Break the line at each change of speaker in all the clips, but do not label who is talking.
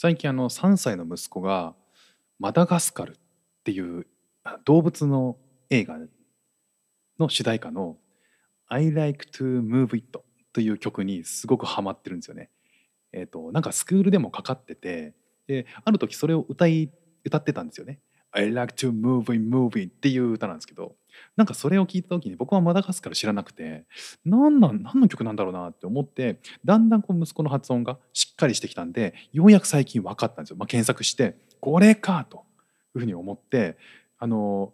最近あの3歳の息子がマダガスカルっていう動物の映画の主題歌の I like to move it という曲にすごくハマってるんですよね。えっ、となんかスクールでもかかっててである時それを歌い歌ってたんですよね。I like to move it move it っていう歌なんですけどなんかそれを聞いた時に僕はマダガスカル知らなくて何なん何の曲なんだろうなって思ってだんだんこう息子の発音がしっかりしてきたんでようやく最近分かったんですよ。まあ、検索してこれかというふうに思ってあの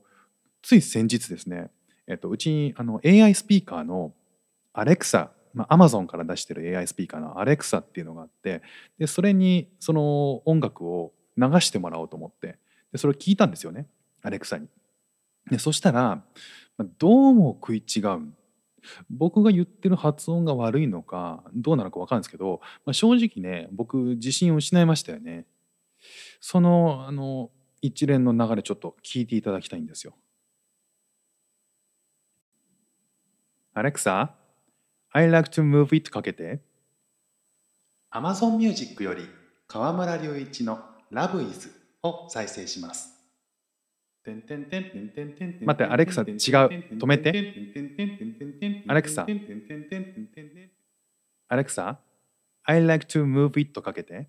つい先日ですね、えっと、うちにあの AI スピーカーのアレクサまあ、Amazon から出してる AI スピーカーの Alexa っていうのがあってでそれにその音楽を流してもらおうと思ってでそれを聞いたんですよねアレクサに。でそしたらどうも食い違う僕が言ってる発音が悪いのかどうなのか分かるんですけど、まあ、正直ね僕自信を失いましたよね。そのあの一連の流れちょっと聞いていただきたいんですよ。アレクサ I like to move it かけて。Amazon Music より河村隆一の Love is を再生します。待って、アレクサ違う。止めて。アレクサ。アレクサ？I like to move it かけて。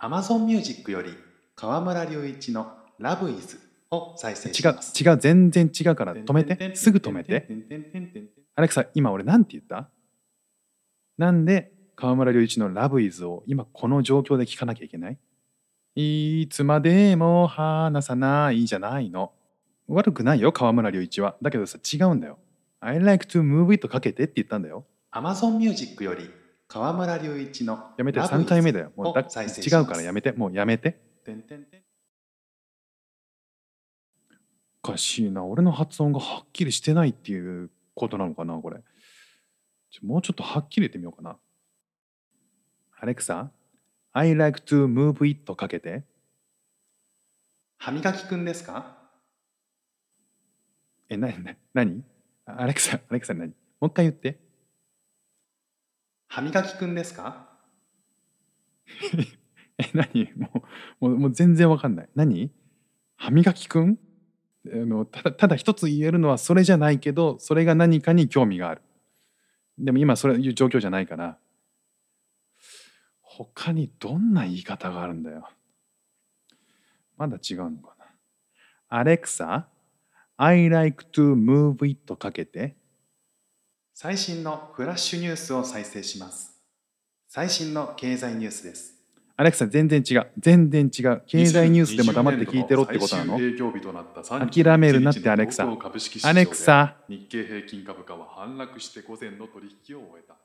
Amazon Music より河村隆一の Love is を再生します。違う、違う、全然違うから止めて。すぐ止めて。アレクサ、今俺なんて言った？なんで河村隆一の Love is を今この状況で聞かなきゃいけない？いつまでも話さないじゃないの。悪くないよ、河村隆一は。だけどさ、違うんだよ。I like to move it かけてって言ったんだよ。Amazon Music より河村隆一のやめて、3回目だよ。もうだ違うからやめて、もうやめて。おかしいな。俺の発音がはっきりしてないっていうことなのかな、これ。もうちょっとはっきり言ってみようかな。アレクサ I like to move it かけて。歯磨きくんですか？え、な、な、なにアレクサ、アレクサ何？もう一回言って。歯磨きくんですか？え、何？もう、もうもう全然わかんない。何？歯磨きくん？あのただただ一つ言えるのはそれじゃないけどそれが何かに興味がある。でも今そういう状況じゃないから他にどんな言い方があるんだよ。まだ違うのかな。アレクサ、I like to move it かけて。最新のフラッシュニュースを再生します。最新の経済ニュースです。アレクサ、全然違う。全然違う。経済ニュースでも黙って聞いてろってことなの？諦めるなってアレクサ。アレクサ。日経平均株価は反落して午前の取引を終えた。